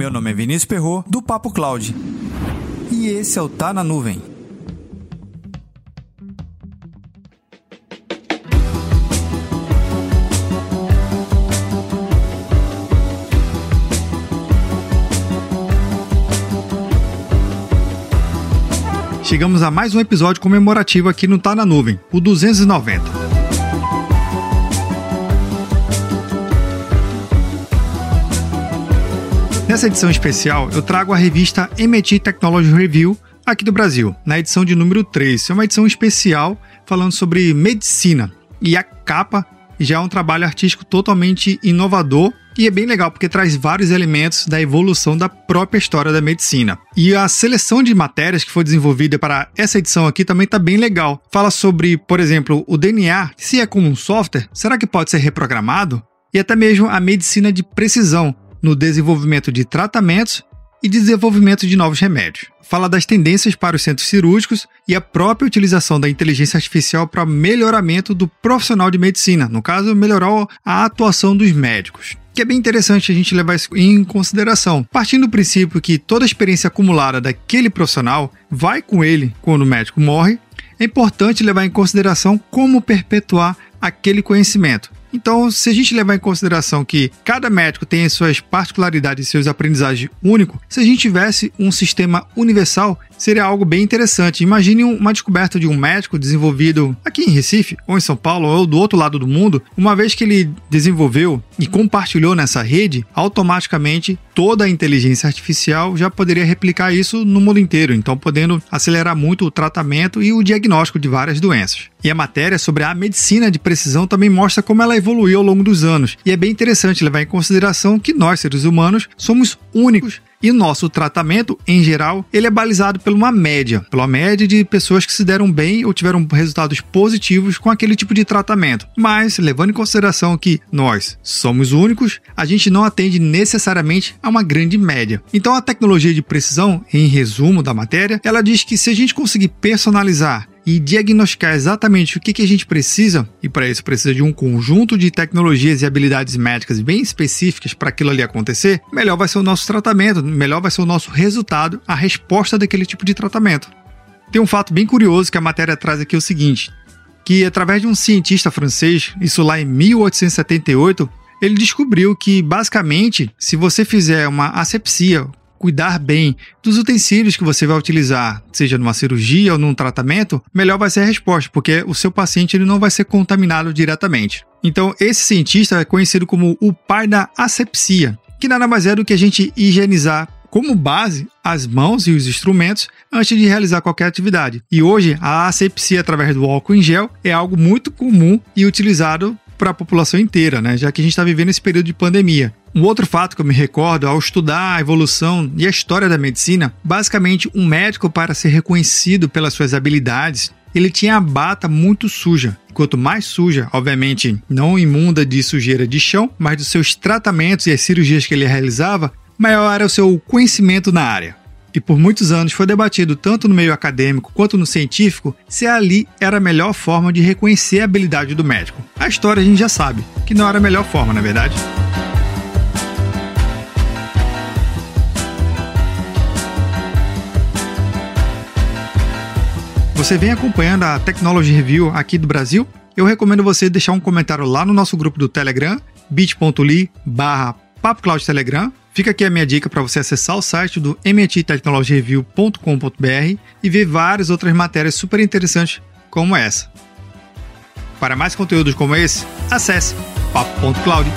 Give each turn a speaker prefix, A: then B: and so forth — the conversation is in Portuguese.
A: Meu nome é Vinícius Perro do Papo Cloud. E esse é o Tá na Nuvem.
B: Chegamos a mais um episódio comemorativo aqui no Tá na Nuvem, o 290. Nessa edição especial, eu trago a revista MIT Technology Review aqui do Brasil, na edição de número 3. É uma edição especial falando sobre medicina. E a capa já é um trabalho artístico totalmente inovador e é bem legal porque traz vários elementos da evolução da própria história da medicina. E a seleção de matérias que foi desenvolvida para essa edição aqui também está bem legal. Fala sobre, por exemplo, o DNA, se é como um software, será que pode ser reprogramado? E até mesmo a medicina de precisão no desenvolvimento de tratamentos e desenvolvimento de novos remédios. Fala das tendências para os centros cirúrgicos e a própria utilização da inteligência artificial para melhoramento do profissional de medicina, no caso, melhorar a atuação dos médicos. Que é bem interessante a gente levar isso em consideração, partindo do princípio que toda a experiência acumulada daquele profissional vai com ele quando o médico morre, é importante levar em consideração como perpetuar aquele conhecimento. Então, se a gente levar em consideração que cada médico tem as suas particularidades e seus aprendizagens únicos, se a gente tivesse um sistema universal, seria algo bem interessante. Imagine uma descoberta de um médico desenvolvido aqui em Recife, ou em São Paulo, ou do outro lado do mundo. Uma vez que ele desenvolveu e compartilhou nessa rede, automaticamente toda a inteligência artificial já poderia replicar isso no mundo inteiro, então podendo acelerar muito o tratamento e o diagnóstico de várias doenças. E a matéria sobre a medicina de precisão também mostra como ela evoluiu ao longo dos anos. E é bem interessante levar em consideração que nós, seres humanos, somos únicos e nosso tratamento, em geral, ele é balizado por uma média, pela média de pessoas que se deram bem ou tiveram resultados positivos com aquele tipo de tratamento. Mas, levando em consideração que nós somos únicos, a gente não atende necessariamente a uma grande média. Então, a tecnologia de precisão, em resumo da matéria, ela diz que se a gente conseguir personalizar e diagnosticar exatamente o que, que a gente precisa, e para isso precisa de um conjunto de tecnologias e habilidades médicas bem específicas para aquilo ali acontecer, melhor vai ser o nosso tratamento, melhor vai ser o nosso resultado, a resposta daquele tipo de tratamento. Tem um fato bem curioso que a matéria traz aqui é o seguinte, que através de um cientista francês, isso lá em 1878, ele descobriu que basicamente, se você fizer uma asepsia cuidar bem dos utensílios que você vai utilizar, seja numa cirurgia ou num tratamento, melhor vai ser a resposta, porque o seu paciente ele não vai ser contaminado diretamente. Então, esse cientista é conhecido como o pai da asepsia, que nada mais é do que a gente higienizar como base as mãos e os instrumentos antes de realizar qualquer atividade. E hoje, a asepsia através do álcool em gel é algo muito comum e utilizado para a população inteira, né? já que a gente está vivendo esse período de pandemia. Um outro fato que eu me recordo ao estudar a evolução e a história da medicina, basicamente um médico para ser reconhecido pelas suas habilidades, ele tinha a bata muito suja. Quanto mais suja, obviamente não imunda de sujeira de chão, mas dos seus tratamentos e as cirurgias que ele realizava, maior era o seu conhecimento na área. E por muitos anos foi debatido tanto no meio acadêmico quanto no científico se ali era a melhor forma de reconhecer a habilidade do médico. A história a gente já sabe que não era a melhor forma, na é verdade? Você vem acompanhando a Technology Review aqui do Brasil? Eu recomendo você deixar um comentário lá no nosso grupo do Telegram, bit.ly barra Telegram. Fica aqui a minha dica para você acessar o site do mttechnologyreview.com.br e ver várias outras matérias super interessantes como essa. Para mais conteúdos como esse, acesse papo.cloud.